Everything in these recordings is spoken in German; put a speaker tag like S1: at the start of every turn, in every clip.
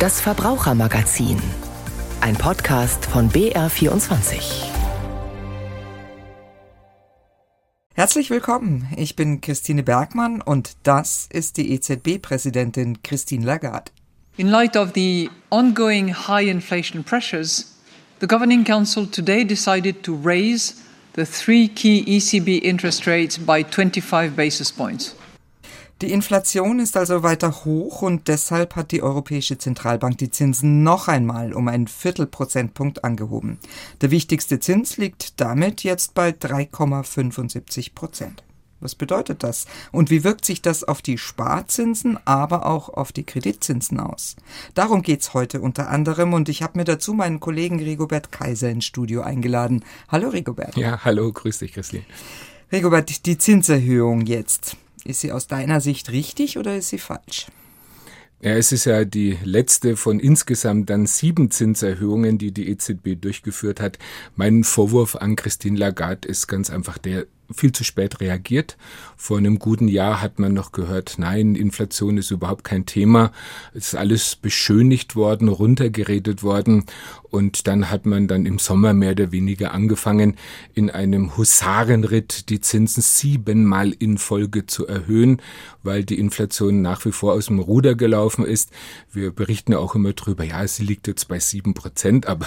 S1: Das Verbrauchermagazin. Ein Podcast von BR24.
S2: Herzlich willkommen. Ich bin Christine Bergmann und das ist die EZB-Präsidentin Christine Lagarde.
S3: In light of the ongoing high inflation pressures, the Governing Council today decided to raise the three key ECB interest rates by 25 basis points.
S2: Die Inflation ist also weiter hoch und deshalb hat die Europäische Zentralbank die Zinsen noch einmal um einen Viertelprozentpunkt angehoben. Der wichtigste Zins liegt damit jetzt bei 3,75 Prozent. Was bedeutet das? Und wie wirkt sich das auf die Sparzinsen, aber auch auf die Kreditzinsen aus? Darum geht's heute unter anderem und ich habe mir dazu meinen Kollegen Rigobert Kaiser ins Studio eingeladen. Hallo Rigobert.
S4: Ja, hallo, grüß dich, Christine.
S2: Rigobert, die Zinserhöhung jetzt. Ist sie aus deiner Sicht richtig oder ist sie falsch?
S4: Ja, es ist ja die letzte von insgesamt dann sieben Zinserhöhungen, die die EZB durchgeführt hat. Mein Vorwurf an Christine Lagarde ist ganz einfach der, viel zu spät reagiert. Vor einem guten Jahr hat man noch gehört, nein, Inflation ist überhaupt kein Thema. Es ist alles beschönigt worden, runtergeredet worden. Und dann hat man dann im Sommer mehr oder weniger angefangen, in einem Husarenritt die Zinsen siebenmal in Folge zu erhöhen, weil die Inflation nach wie vor aus dem Ruder gelaufen ist. Wir berichten ja auch immer drüber, ja, sie liegt jetzt bei sieben Prozent, aber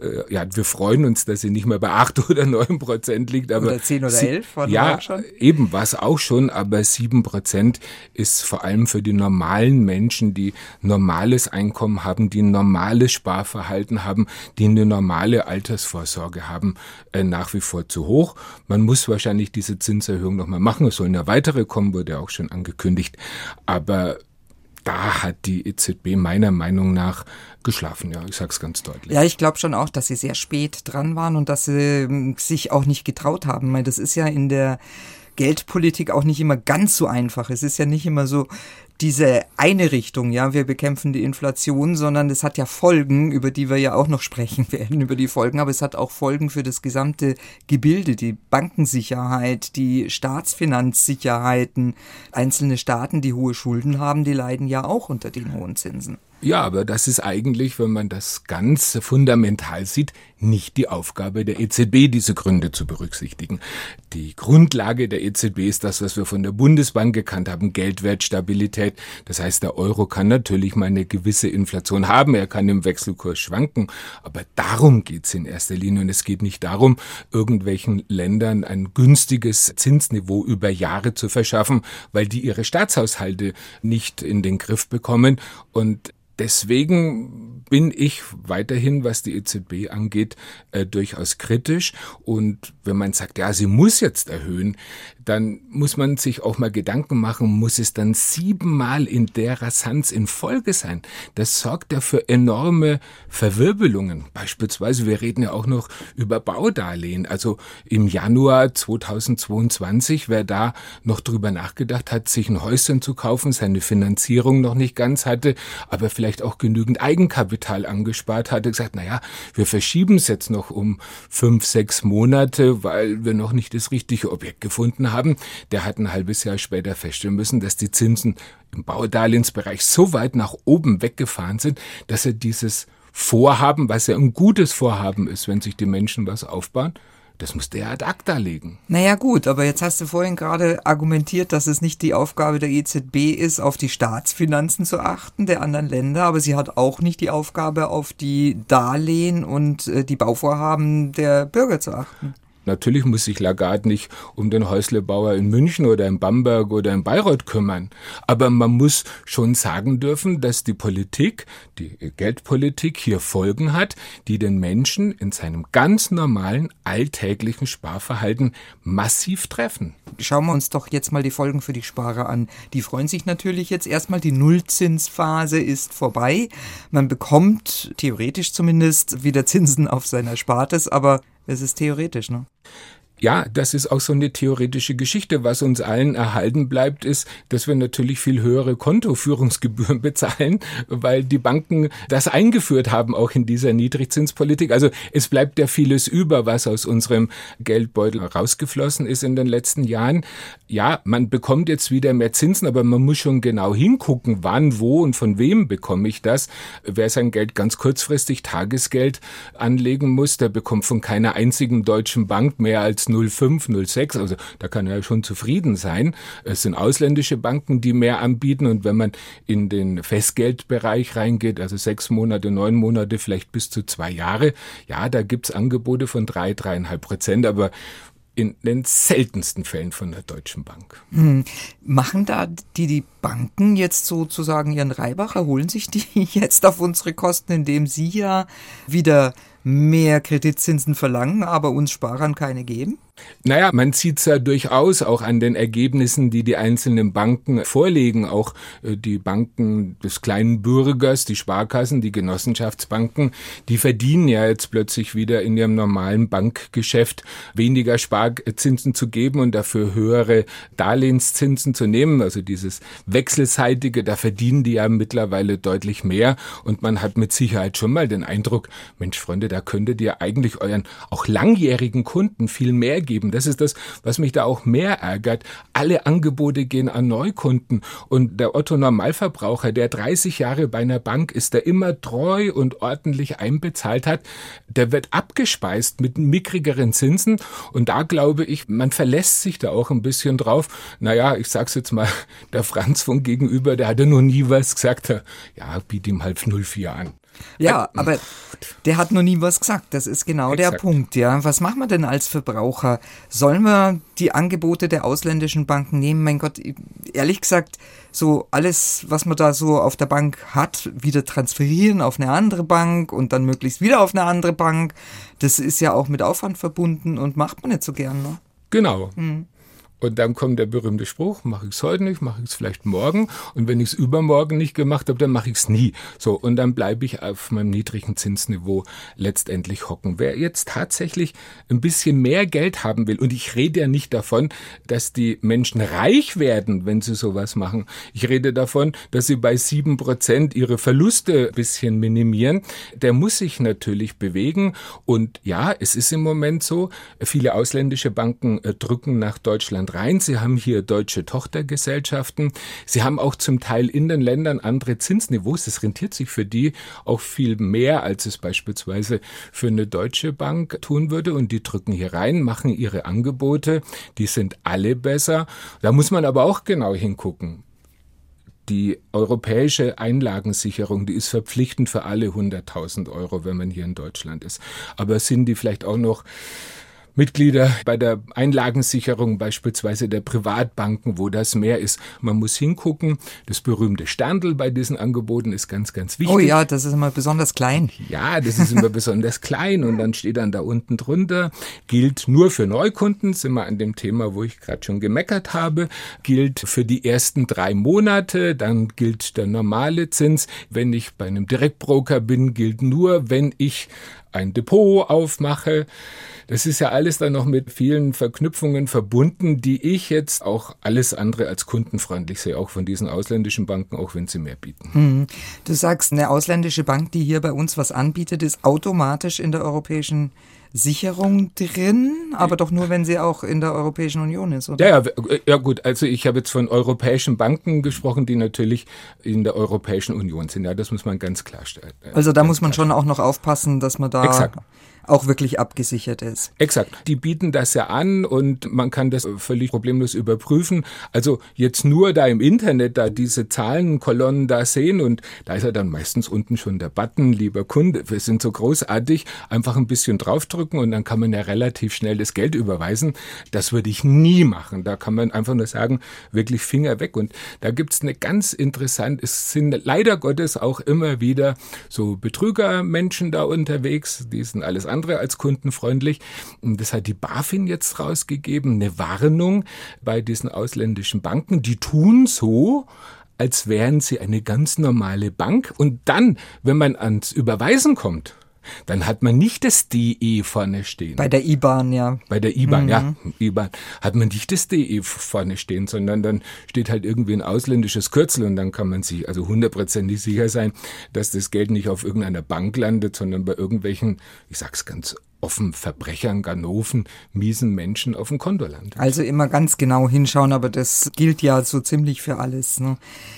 S4: äh, ja, wir freuen uns, dass sie nicht mehr bei acht oder neun Prozent liegt. Aber
S2: oder zehn oder elf
S4: von ja, schon? eben was auch schon, aber sieben Prozent ist vor allem für die normalen Menschen, die normales Einkommen haben, die ein normales Sparverhalten haben, die eine normale Altersvorsorge haben, äh, nach wie vor zu hoch. Man muss wahrscheinlich diese Zinserhöhung nochmal machen. Es soll eine weitere kommen, wurde auch schon angekündigt. Aber da hat die EZB meiner Meinung nach geschlafen, ja, ich sag's ganz deutlich.
S2: Ja, ich glaube schon auch, dass sie sehr spät dran waren und dass sie ähm, sich auch nicht getraut haben. Das ist ja in der Geldpolitik auch nicht immer ganz so einfach. Es ist ja nicht immer so, diese eine Richtung, ja, wir bekämpfen die Inflation, sondern es hat ja Folgen, über die wir ja auch noch sprechen werden, über die Folgen, aber es hat auch Folgen für das gesamte Gebilde, die Bankensicherheit, die Staatsfinanzsicherheiten. Einzelne Staaten, die hohe Schulden haben, die leiden ja auch unter den hohen Zinsen.
S4: Ja, aber das ist eigentlich, wenn man das ganz fundamental sieht, nicht die Aufgabe der EZB, diese Gründe zu berücksichtigen. Die Grundlage der EZB ist das, was wir von der Bundesbank gekannt haben, Geldwertstabilität. Das heißt, der Euro kann natürlich mal eine gewisse Inflation haben, er kann im Wechselkurs schwanken, aber darum geht's in erster Linie und es geht nicht darum, irgendwelchen Ländern ein günstiges Zinsniveau über Jahre zu verschaffen, weil die ihre Staatshaushalte nicht in den Griff bekommen und Deswegen bin ich weiterhin, was die EZB angeht, äh, durchaus kritisch. Und wenn man sagt, ja, sie muss jetzt erhöhen, dann muss man sich auch mal Gedanken machen, muss es dann siebenmal in der Rasanz in Folge sein? Das sorgt ja für enorme Verwirbelungen. Beispielsweise, wir reden ja auch noch über Baudarlehen. Also im Januar 2022, wer da noch drüber nachgedacht hat, sich ein Häuschen zu kaufen, seine Finanzierung noch nicht ganz hatte, aber vielleicht auch genügend Eigenkapital angespart hatte, gesagt, na wir verschieben es jetzt noch um fünf, sechs Monate, weil wir noch nicht das richtige Objekt gefunden haben, der hat ein halbes Jahr später feststellen müssen, dass die Zinsen im Baudarlehensbereich so weit nach oben weggefahren sind, dass er dieses Vorhaben, was ja ein gutes Vorhaben ist, wenn sich die Menschen was aufbauen, das muss der ad acta legen.
S2: Naja gut, aber jetzt hast du vorhin gerade argumentiert, dass es nicht die Aufgabe der EZB ist, auf die Staatsfinanzen zu achten der anderen Länder, aber sie hat auch nicht die Aufgabe, auf die Darlehen und äh, die Bauvorhaben der Bürger zu achten.
S4: Natürlich muss sich Lagarde nicht um den Häuslebauer in München oder in Bamberg oder in Bayreuth kümmern. Aber man muss schon sagen dürfen, dass die Politik, die Geldpolitik hier Folgen hat, die den Menschen in seinem ganz normalen alltäglichen Sparverhalten massiv treffen.
S2: Schauen wir uns doch jetzt mal die Folgen für die Sparer an. Die freuen sich natürlich jetzt erstmal, die Nullzinsphase ist vorbei. Man bekommt theoretisch zumindest wieder Zinsen auf seiner Spartes, aber es ist theoretisch, ne?
S4: Ja, das ist auch so eine theoretische Geschichte. Was uns allen erhalten bleibt, ist, dass wir natürlich viel höhere Kontoführungsgebühren bezahlen, weil die Banken das eingeführt haben, auch in dieser Niedrigzinspolitik. Also es bleibt ja vieles über, was aus unserem Geldbeutel rausgeflossen ist in den letzten Jahren. Ja, man bekommt jetzt wieder mehr Zinsen, aber man muss schon genau hingucken, wann, wo und von wem bekomme ich das. Wer sein Geld ganz kurzfristig Tagesgeld anlegen muss, der bekommt von keiner einzigen deutschen Bank mehr als 05, 06, also da kann er schon zufrieden sein. Es sind ausländische Banken, die mehr anbieten und wenn man in den Festgeldbereich reingeht, also sechs Monate, neun Monate, vielleicht bis zu zwei Jahre, ja, da gibt's Angebote von drei, dreieinhalb Prozent, aber in den seltensten Fällen von der Deutschen Bank.
S2: Hm. Machen da die, die Banken jetzt sozusagen ihren Reibach, erholen sich die jetzt auf unsere Kosten, indem sie ja wieder mehr Kreditzinsen verlangen, aber uns Sparern keine geben?
S4: Naja, man sieht es ja durchaus auch an den Ergebnissen, die die einzelnen Banken vorlegen. Auch äh, die Banken des kleinen Bürgers, die Sparkassen, die Genossenschaftsbanken, die verdienen ja jetzt plötzlich wieder in ihrem normalen Bankgeschäft weniger Sparzinsen zu geben und dafür höhere Darlehenszinsen zu nehmen. Also dieses wechselseitige, da verdienen die ja mittlerweile deutlich mehr. Und man hat mit Sicherheit schon mal den Eindruck, Mensch, Freunde, da könntet ihr eigentlich euren auch langjährigen Kunden viel mehr geben. Das ist das, was mich da auch mehr ärgert. Alle Angebote gehen an Neukunden und der Otto Normalverbraucher, der 30 Jahre bei einer Bank ist, der immer treu und ordentlich einbezahlt hat, der wird abgespeist mit mickrigeren Zinsen und da glaube ich, man verlässt sich da auch ein bisschen drauf. Naja, ich sag's jetzt mal, der Franz von gegenüber, der hatte noch nie was gesagt. Ja, biet ihm halb 04 an.
S2: Ja, aber der hat noch nie was gesagt. Das ist genau Exakt. der Punkt, ja. Was machen wir denn als Verbraucher? Sollen wir die Angebote der ausländischen Banken nehmen? Mein Gott, ehrlich gesagt, so alles, was man da so auf der Bank hat, wieder transferieren auf eine andere Bank und dann möglichst wieder auf eine andere Bank. Das ist ja auch mit Aufwand verbunden und macht man nicht so gern, ne?
S4: Genau. Hm. Und dann kommt der berühmte Spruch, mache ich es heute nicht, mache ich es vielleicht morgen. Und wenn ich es übermorgen nicht gemacht habe, dann mache ich es nie. So, und dann bleibe ich auf meinem niedrigen Zinsniveau letztendlich hocken. Wer jetzt tatsächlich ein bisschen mehr Geld haben will, und ich rede ja nicht davon, dass die Menschen reich werden, wenn sie sowas machen. Ich rede davon, dass sie bei sieben Prozent ihre Verluste ein bisschen minimieren. Der muss sich natürlich bewegen. Und ja, es ist im Moment so, viele ausländische Banken äh, drücken nach Deutschland Deutschland rein. Sie haben hier deutsche Tochtergesellschaften. Sie haben auch zum Teil in den Ländern andere Zinsniveaus. Das rentiert sich für die auch viel mehr, als es beispielsweise für eine deutsche Bank tun würde. Und die drücken hier rein, machen ihre Angebote. Die sind alle besser. Da muss man aber auch genau hingucken die europäische Einlagensicherung, die ist verpflichtend für alle 100.000 Euro, wenn man hier in Deutschland ist. Aber sind die vielleicht auch noch Mitglieder bei der Einlagensicherung beispielsweise der Privatbanken, wo das mehr ist. Man muss hingucken. Das berühmte Sterndl bei diesen Angeboten ist ganz, ganz wichtig.
S2: Oh ja, das ist immer besonders klein.
S4: Ja, das ist immer besonders klein und dann steht dann da unten drunter, gilt nur für Neukunden, sind wir an dem Thema, wo ich gerade schon gemeckert habe, gilt für die ersten drei Monate, dann gilt der normale Zins. Wenn ich bei einem Direktbroker bin, gilt nur, wenn ich ein Depot aufmache. Das ist ja alles dann noch mit vielen Verknüpfungen verbunden, die ich jetzt auch alles andere als kundenfreundlich sehe, auch von diesen ausländischen Banken, auch wenn sie mehr bieten.
S2: Hm. Du sagst, eine ausländische Bank, die hier bei uns was anbietet, ist automatisch in der europäischen Sicherung drin, aber doch nur, wenn sie auch in der Europäischen Union ist, oder?
S4: Ja, ja, ja gut. Also ich habe jetzt von europäischen Banken gesprochen, die natürlich in der Europäischen Union sind. Ja, das muss man ganz klarstellen.
S2: Also da muss man schon auch noch aufpassen, dass man da Exakt auch wirklich abgesichert ist.
S4: Exakt. Die bieten das ja an und man kann das völlig problemlos überprüfen. Also jetzt nur da im Internet da diese Zahlenkolonnen da sehen und da ist ja dann meistens unten schon der Button, lieber Kunde, wir sind so großartig, einfach ein bisschen draufdrücken und dann kann man ja relativ schnell das Geld überweisen. Das würde ich nie machen. Da kann man einfach nur sagen, wirklich Finger weg. Und da gibt's eine ganz interessante, es sind leider Gottes auch immer wieder so Betrügermenschen da unterwegs, die sind alles andere andere als kundenfreundlich. Das hat die BaFin jetzt rausgegeben, eine Warnung bei diesen ausländischen Banken. Die tun so, als wären sie eine ganz normale Bank. Und dann, wenn man ans Überweisen kommt, dann hat man nicht das DE vorne stehen.
S2: Bei der IBAN, ja.
S4: Bei der IBAN, mhm. ja. IBAN hat man nicht das DE vorne stehen, sondern dann steht halt irgendwie ein ausländisches Kürzel und dann kann man sich also hundertprozentig sicher sein, dass das Geld nicht auf irgendeiner Bank landet, sondern bei irgendwelchen, ich sag's ganz offen Verbrechern, Ganoven, miesen Menschen auf dem Kontoland.
S2: Also immer ganz genau hinschauen, aber das gilt ja so ziemlich für alles. Ne?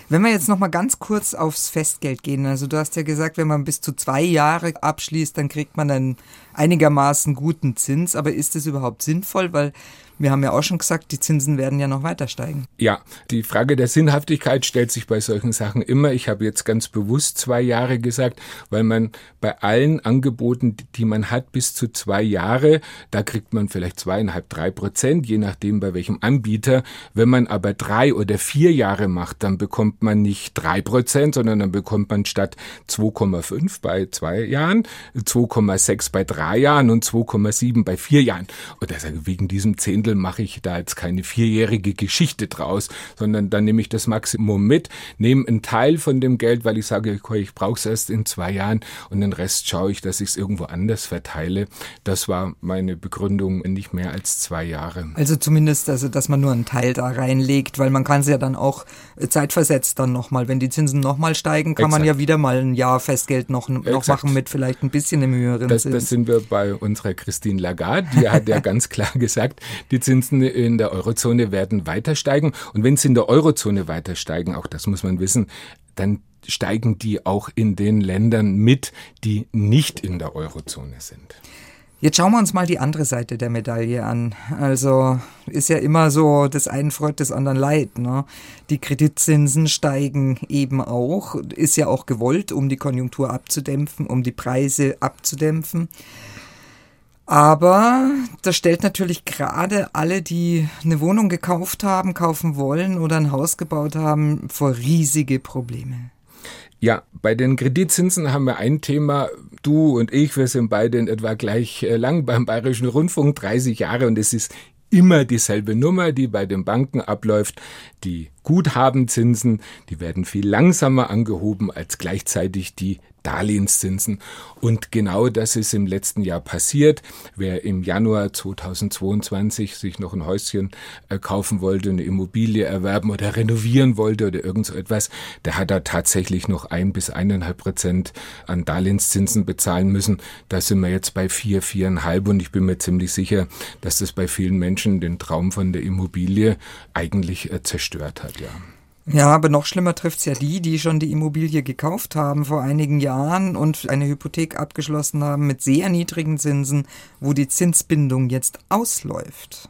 S2: Wenn wir jetzt noch mal ganz kurz aufs Festgeld gehen, also du hast ja gesagt, wenn man bis zu zwei Jahre abschließt, dann kriegt man einen einigermaßen guten Zins, aber ist es überhaupt sinnvoll, weil wir haben ja auch schon gesagt, die Zinsen werden ja noch weiter steigen.
S4: Ja, die Frage der Sinnhaftigkeit stellt sich bei solchen Sachen immer. Ich habe jetzt ganz bewusst zwei Jahre gesagt, weil man bei allen Angeboten, die man hat, bis zu zwei Jahre, da kriegt man vielleicht zweieinhalb, drei Prozent, je nachdem bei welchem Anbieter. Wenn man aber drei oder vier Jahre macht, dann bekommt man nicht drei Prozent, sondern dann bekommt man statt 2,5 bei zwei Jahren, 2,6 bei drei Jahren und 2,7 bei vier Jahren. Und deshalb wegen diesem Zehntel Handel mache ich da jetzt keine vierjährige Geschichte draus, sondern dann nehme ich das Maximum mit, nehme einen Teil von dem Geld, weil ich sage, ich brauche es erst in zwei Jahren und den Rest schaue ich, dass ich es irgendwo anders verteile. Das war meine Begründung nicht mehr als zwei Jahre.
S2: Also zumindest, also dass man nur einen Teil da reinlegt, weil man kann es ja dann auch zeitversetzt dann nochmal, wenn die Zinsen nochmal steigen, kann Exakt. man ja wieder mal ein Jahr Festgeld noch, noch machen mit vielleicht ein bisschen im höheren
S4: das, Zins. Das sind wir bei unserer Christine Lagarde, die hat ja ganz klar gesagt, die die Zinsen in der Eurozone werden weiter steigen. Und wenn sie in der Eurozone weiter steigen, auch das muss man wissen, dann steigen die auch in den Ländern mit, die nicht in der Eurozone sind.
S2: Jetzt schauen wir uns mal die andere Seite der Medaille an. Also ist ja immer so, das einen freut, des anderen leid. Ne? Die Kreditzinsen steigen eben auch, ist ja auch gewollt, um die Konjunktur abzudämpfen, um die Preise abzudämpfen. Aber das stellt natürlich gerade alle, die eine Wohnung gekauft haben, kaufen wollen oder ein Haus gebaut haben, vor riesige Probleme.
S4: Ja, bei den Kreditzinsen haben wir ein Thema. Du und ich, wir sind beide in etwa gleich äh, lang beim Bayerischen Rundfunk, 30 Jahre, und es ist immer dieselbe Nummer, die bei den Banken abläuft. Die Guthabenzinsen, die werden viel langsamer angehoben als gleichzeitig die Darlehenszinsen. Und genau das ist im letzten Jahr passiert. Wer im Januar 2022 sich noch ein Häuschen äh, kaufen wollte, eine Immobilie erwerben oder renovieren wollte oder irgend so etwas, der hat da tatsächlich noch ein bis eineinhalb Prozent an Darlehenszinsen bezahlen müssen. Da sind wir jetzt bei vier, viereinhalb und ich bin mir ziemlich sicher, dass das bei vielen Menschen den Traum von der Immobilie eigentlich äh, zerstört hat, ja.
S2: Ja, aber noch schlimmer trifft's ja die, die schon die Immobilie gekauft haben vor einigen Jahren und eine Hypothek abgeschlossen haben mit sehr niedrigen Zinsen, wo die Zinsbindung jetzt ausläuft.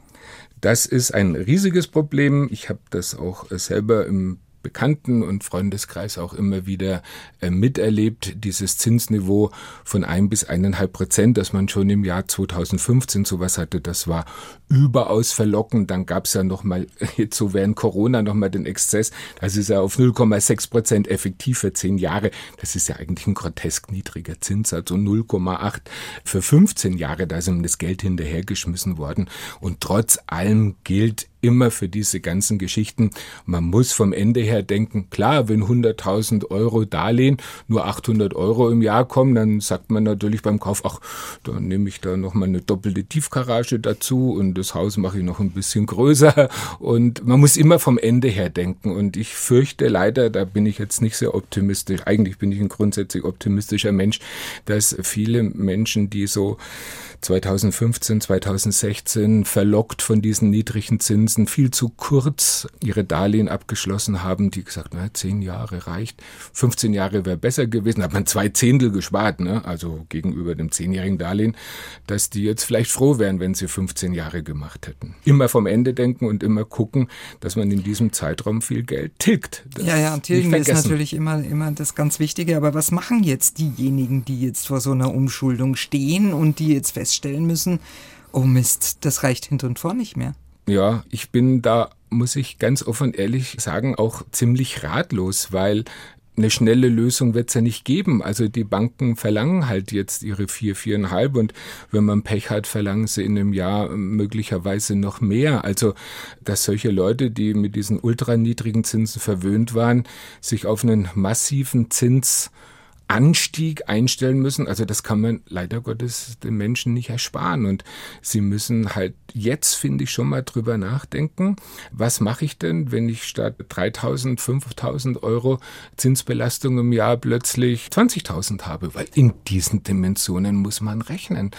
S4: Das ist ein riesiges Problem. Ich habe das auch selber im Bekannten- und Freundeskreis auch immer wieder äh, miterlebt, dieses Zinsniveau von ein bis eineinhalb Prozent, das man schon im Jahr 2015 sowas hatte, das war überaus verlockend. Dann gab es ja nochmal, jetzt so während Corona nochmal den Exzess, das ist ja auf 0,6 Prozent effektiv für zehn Jahre. Das ist ja eigentlich ein grotesk niedriger Zins, also 0,8 für 15 Jahre, da ist ihm das Geld hinterhergeschmissen worden. Und trotz allem gilt immer für diese ganzen Geschichten. Man muss vom Ende her denken, klar, wenn 100.000 Euro Darlehen nur 800 Euro im Jahr kommen, dann sagt man natürlich beim Kauf, ach, dann nehme ich da nochmal eine doppelte Tiefgarage dazu und das Haus mache ich noch ein bisschen größer. Und man muss immer vom Ende her denken. Und ich fürchte leider, da bin ich jetzt nicht sehr optimistisch, eigentlich bin ich ein grundsätzlich optimistischer Mensch, dass viele Menschen, die so 2015, 2016 verlockt von diesen niedrigen Zinsen viel zu kurz ihre Darlehen abgeschlossen haben, die gesagt, na, zehn Jahre reicht, 15 Jahre wäre besser gewesen, hat man zwei Zehntel gespart, ne? also gegenüber dem zehnjährigen Darlehen, dass die jetzt vielleicht froh wären, wenn sie 15 Jahre gemacht hätten. Immer vom Ende denken und immer gucken, dass man in diesem Zeitraum viel Geld tilgt.
S2: Das ja, ja, tilgen ist natürlich immer, immer das ganz Wichtige, aber was machen jetzt diejenigen, die jetzt vor so einer Umschuldung stehen und die jetzt fest feststellen müssen, oh Mist, das reicht hinter und vor nicht mehr.
S4: Ja, ich bin da, muss ich ganz offen ehrlich sagen, auch ziemlich ratlos, weil eine schnelle Lösung wird es ja nicht geben. Also die Banken verlangen halt jetzt ihre vier, viereinhalb und wenn man Pech hat, verlangen sie in einem Jahr möglicherweise noch mehr. Also dass solche Leute, die mit diesen ultraniedrigen Zinsen verwöhnt waren, sich auf einen massiven Zins Anstieg einstellen müssen. Also das kann man leider Gottes den Menschen nicht ersparen. Und sie müssen halt jetzt, finde ich, schon mal drüber nachdenken, was mache ich denn, wenn ich statt 3.000, 5.000 Euro Zinsbelastung im Jahr plötzlich 20.000 habe? Weil in diesen Dimensionen muss man rechnen.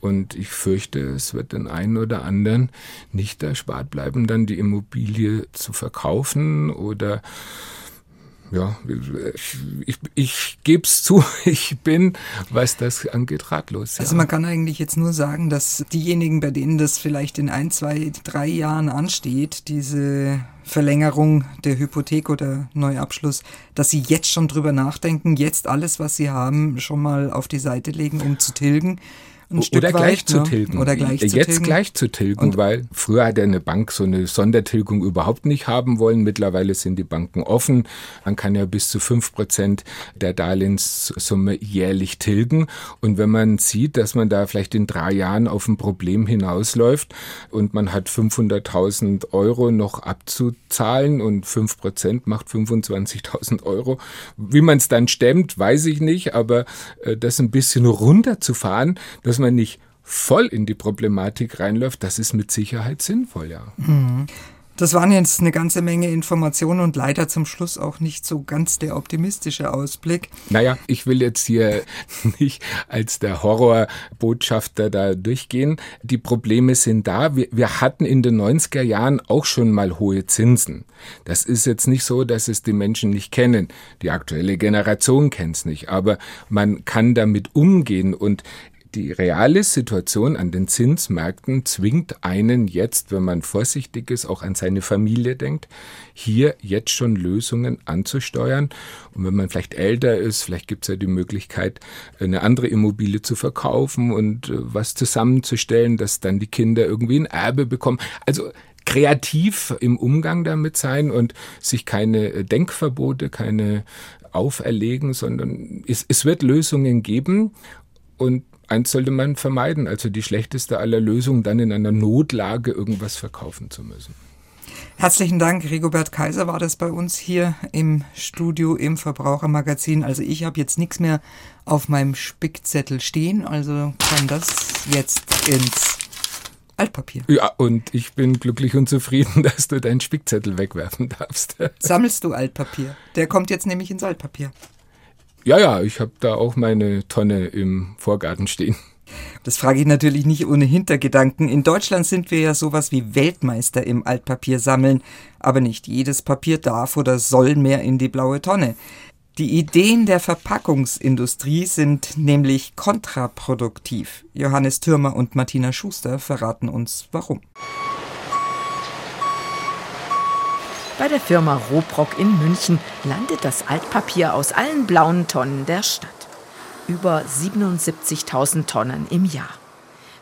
S4: Und ich fürchte, es wird den einen oder anderen nicht erspart bleiben, dann die Immobilie zu verkaufen oder ja, ich, ich, ich gebe es zu, ich bin, was das angeht, ratlos.
S2: Ja. Also man kann eigentlich jetzt nur sagen, dass diejenigen, bei denen das vielleicht in ein, zwei, drei Jahren ansteht, diese Verlängerung der Hypothek oder Neuabschluss, dass sie jetzt schon drüber nachdenken, jetzt alles, was sie haben, schon mal auf die Seite legen, um zu tilgen
S4: ein Stück oder gleich weit, zu tilgen.
S2: Oder gleich
S4: Jetzt
S2: zu tilgen.
S4: gleich zu tilgen, Und weil früher hat eine Bank so eine Sondertilgung überhaupt nicht haben wollen. Mittlerweile sind die Banken offen. Man kann ja bis zu fünf Prozent der Darlehenssumme jährlich tilgen. Und wenn man sieht, dass man da vielleicht in drei Jahren auf ein Problem hinausläuft und man hat 500.000 Euro noch abzuzahlen und fünf Prozent macht 25.000 Euro. Wie man es dann stemmt, weiß ich nicht, aber äh, das ein bisschen runterzufahren, das dass man nicht voll in die Problematik reinläuft, das ist mit Sicherheit sinnvoll, ja.
S2: Mhm. Das waren jetzt eine ganze Menge Informationen und leider zum Schluss auch nicht so ganz der optimistische Ausblick.
S4: Naja, ich will jetzt hier nicht als der Horrorbotschafter da durchgehen. Die Probleme sind da. Wir, wir hatten in den 90er Jahren auch schon mal hohe Zinsen. Das ist jetzt nicht so, dass es die Menschen nicht kennen. Die aktuelle Generation kennt es nicht. Aber man kann damit umgehen und die reale Situation an den Zinsmärkten zwingt einen jetzt, wenn man vorsichtig ist, auch an seine Familie denkt, hier jetzt schon Lösungen anzusteuern. Und wenn man vielleicht älter ist, vielleicht gibt es ja die Möglichkeit, eine andere Immobilie zu verkaufen und äh, was zusammenzustellen, dass dann die Kinder irgendwie ein Erbe bekommen. Also kreativ im Umgang damit sein und sich keine äh, Denkverbote, keine auferlegen, sondern es, es wird Lösungen geben und eins sollte man vermeiden, also die schlechteste aller Lösungen, dann in einer Notlage irgendwas verkaufen zu müssen.
S2: Herzlichen Dank, Rigobert Kaiser war das bei uns hier im Studio im Verbrauchermagazin. Also ich habe jetzt nichts mehr auf meinem Spickzettel stehen, also kann das jetzt ins Altpapier.
S4: Ja, und ich bin glücklich und zufrieden, dass du deinen Spickzettel wegwerfen darfst.
S2: Sammelst du Altpapier? Der kommt jetzt nämlich ins Altpapier.
S4: Ja, ja, ich habe da auch meine Tonne im Vorgarten stehen.
S2: Das frage ich natürlich nicht ohne Hintergedanken. In Deutschland sind wir ja sowas wie Weltmeister im Altpapier sammeln, aber nicht jedes Papier darf oder soll mehr in die blaue Tonne. Die Ideen der Verpackungsindustrie sind nämlich kontraproduktiv. Johannes Türmer und Martina Schuster verraten uns warum.
S1: Bei der Firma Robrock in München landet das Altpapier aus allen blauen Tonnen der Stadt. Über 77.000 Tonnen im Jahr.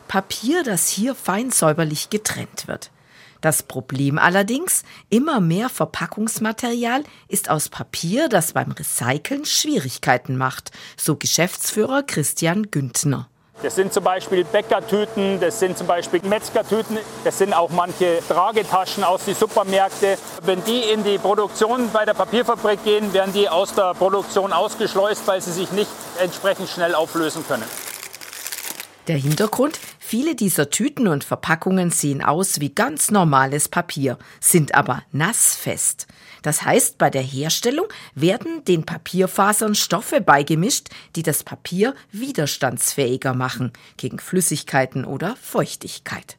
S1: Papier, das hier fein säuberlich getrennt wird. Das Problem allerdings, immer mehr Verpackungsmaterial ist aus Papier, das beim Recyceln Schwierigkeiten macht, so Geschäftsführer Christian Güntner.
S5: Das sind zum Beispiel Bäckertüten, das sind zum Beispiel Metzgertüten, das sind auch manche Tragetaschen aus den Supermärkten. Wenn die in die Produktion bei der Papierfabrik gehen, werden die aus der Produktion ausgeschleust, weil sie sich nicht entsprechend schnell auflösen können.
S1: Der Hintergrund? Viele dieser Tüten und Verpackungen sehen aus wie ganz normales Papier, sind aber nassfest. Das heißt, bei der Herstellung werden den Papierfasern Stoffe beigemischt, die das Papier widerstandsfähiger machen gegen Flüssigkeiten oder Feuchtigkeit.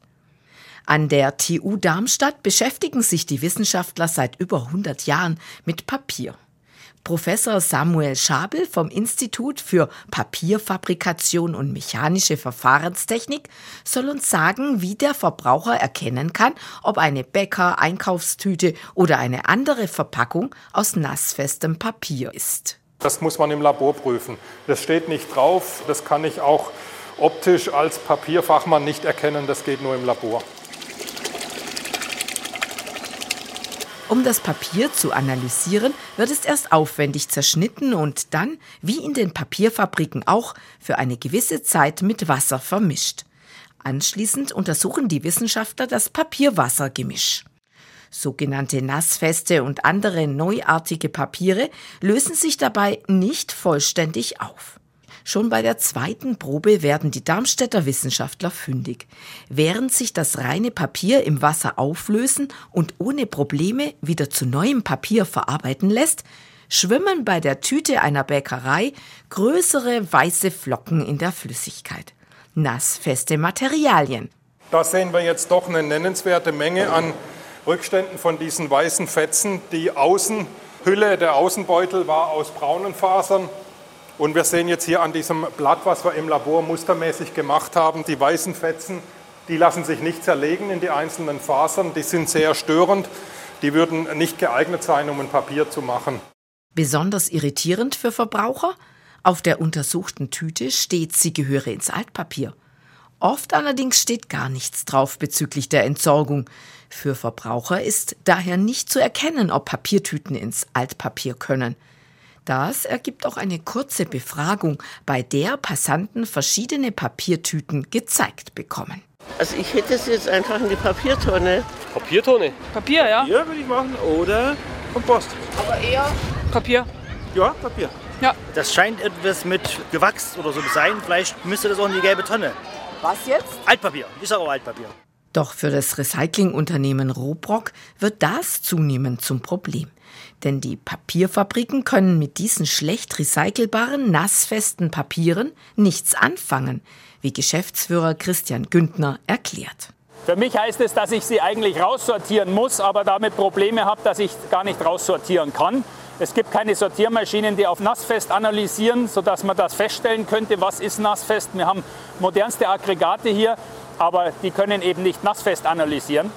S1: An der TU Darmstadt beschäftigen sich die Wissenschaftler seit über 100 Jahren mit Papier. Professor Samuel Schabel vom Institut für Papierfabrikation und mechanische Verfahrenstechnik soll uns sagen, wie der Verbraucher erkennen kann, ob eine Bäcker, Einkaufstüte oder eine andere Verpackung aus nassfestem Papier ist.
S6: Das muss man im Labor prüfen. Das steht nicht drauf, das kann ich auch optisch als Papierfachmann nicht erkennen, das geht nur im Labor.
S1: Um das Papier zu analysieren, wird es erst aufwendig zerschnitten und dann, wie in den Papierfabriken auch, für eine gewisse Zeit mit Wasser vermischt. Anschließend untersuchen die Wissenschaftler das Papierwassergemisch. Sogenannte nassfeste und andere neuartige Papiere lösen sich dabei nicht vollständig auf. Schon bei der zweiten Probe werden die Darmstädter Wissenschaftler fündig. Während sich das reine Papier im Wasser auflösen und ohne Probleme wieder zu neuem Papier verarbeiten lässt, schwimmen bei der Tüte einer Bäckerei größere weiße Flocken in der Flüssigkeit. Nassfeste Materialien.
S6: Da sehen wir jetzt doch eine nennenswerte Menge an Rückständen von diesen weißen Fetzen. Die Außenhülle, der Außenbeutel war aus braunen Fasern. Und wir sehen jetzt hier an diesem Blatt, was wir im Labor mustermäßig gemacht haben, die weißen Fetzen, die lassen sich nicht zerlegen in die einzelnen Fasern. Die sind sehr störend. Die würden nicht geeignet sein, um ein Papier zu machen.
S1: Besonders irritierend für Verbraucher? Auf der untersuchten Tüte steht, sie gehöre ins Altpapier. Oft allerdings steht gar nichts drauf bezüglich der Entsorgung. Für Verbraucher ist daher nicht zu erkennen, ob Papiertüten ins Altpapier können. Das ergibt auch eine kurze Befragung, bei der Passanten verschiedene Papiertüten gezeigt bekommen.
S7: Also ich hätte es jetzt einfach in die Papiertonne.
S8: Papiertonne?
S9: Papier, ja?
S8: Papier würde ich machen oder Kompost.
S9: Aber eher Papier.
S8: Ja, Papier.
S9: Ja.
S10: Das scheint etwas mit Gewachs oder so zu sein. Vielleicht müsste das auch in die gelbe Tonne.
S9: Was jetzt?
S10: Altpapier. Ich sage auch Altpapier.
S1: Doch für das Recyclingunternehmen Robrock wird das zunehmend zum Problem. Denn die Papierfabriken können mit diesen schlecht recycelbaren, nassfesten Papieren nichts anfangen, wie Geschäftsführer Christian Güntner erklärt.
S5: Für mich heißt es, dass ich sie eigentlich raussortieren muss, aber damit Probleme habe, dass ich gar nicht raussortieren kann. Es gibt keine Sortiermaschinen, die auf nassfest analysieren, sodass man das feststellen könnte, was ist nassfest. Wir haben modernste Aggregate hier, aber die können eben nicht nassfest analysieren.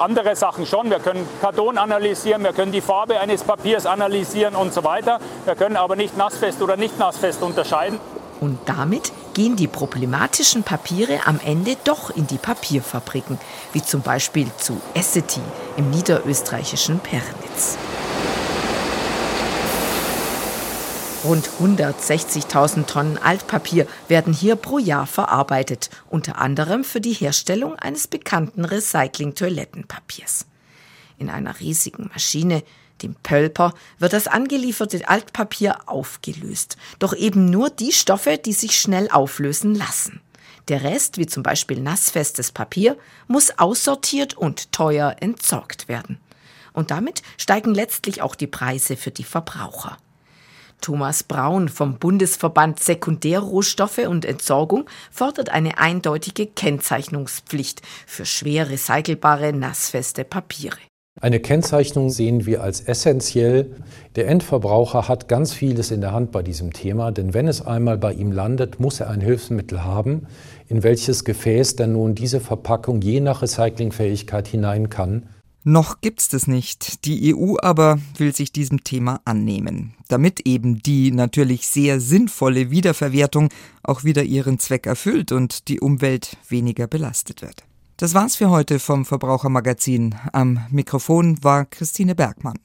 S5: Andere Sachen schon. Wir können Karton analysieren, wir können die Farbe eines Papiers analysieren und so weiter. Wir können aber nicht nassfest oder nicht nassfest unterscheiden.
S1: Und damit gehen die problematischen Papiere am Ende doch in die Papierfabriken, wie zum Beispiel zu Essity im niederösterreichischen Pernitz. Rund 160.000 Tonnen Altpapier werden hier pro Jahr verarbeitet, unter anderem für die Herstellung eines bekannten Recycling-Toilettenpapiers. In einer riesigen Maschine, dem Pölper, wird das angelieferte Altpapier aufgelöst, doch eben nur die Stoffe, die sich schnell auflösen lassen. Der Rest, wie zum Beispiel nassfestes Papier, muss aussortiert und teuer entsorgt werden. Und damit steigen letztlich auch die Preise für die Verbraucher. Thomas Braun vom Bundesverband Sekundärrohstoffe und Entsorgung fordert eine eindeutige Kennzeichnungspflicht für schwer recycelbare, nassfeste Papiere.
S11: Eine Kennzeichnung sehen wir als essentiell. Der Endverbraucher hat ganz vieles in der Hand bei diesem Thema, denn wenn es einmal bei ihm landet, muss er ein Hilfsmittel haben, in welches Gefäß dann nun diese Verpackung je nach Recyclingfähigkeit hinein kann.
S2: Noch gibt's das nicht. Die EU aber will sich diesem Thema annehmen, damit eben die natürlich sehr sinnvolle Wiederverwertung auch wieder ihren Zweck erfüllt und die Umwelt weniger belastet wird. Das war's für heute vom Verbrauchermagazin. Am Mikrofon war Christine Bergmann.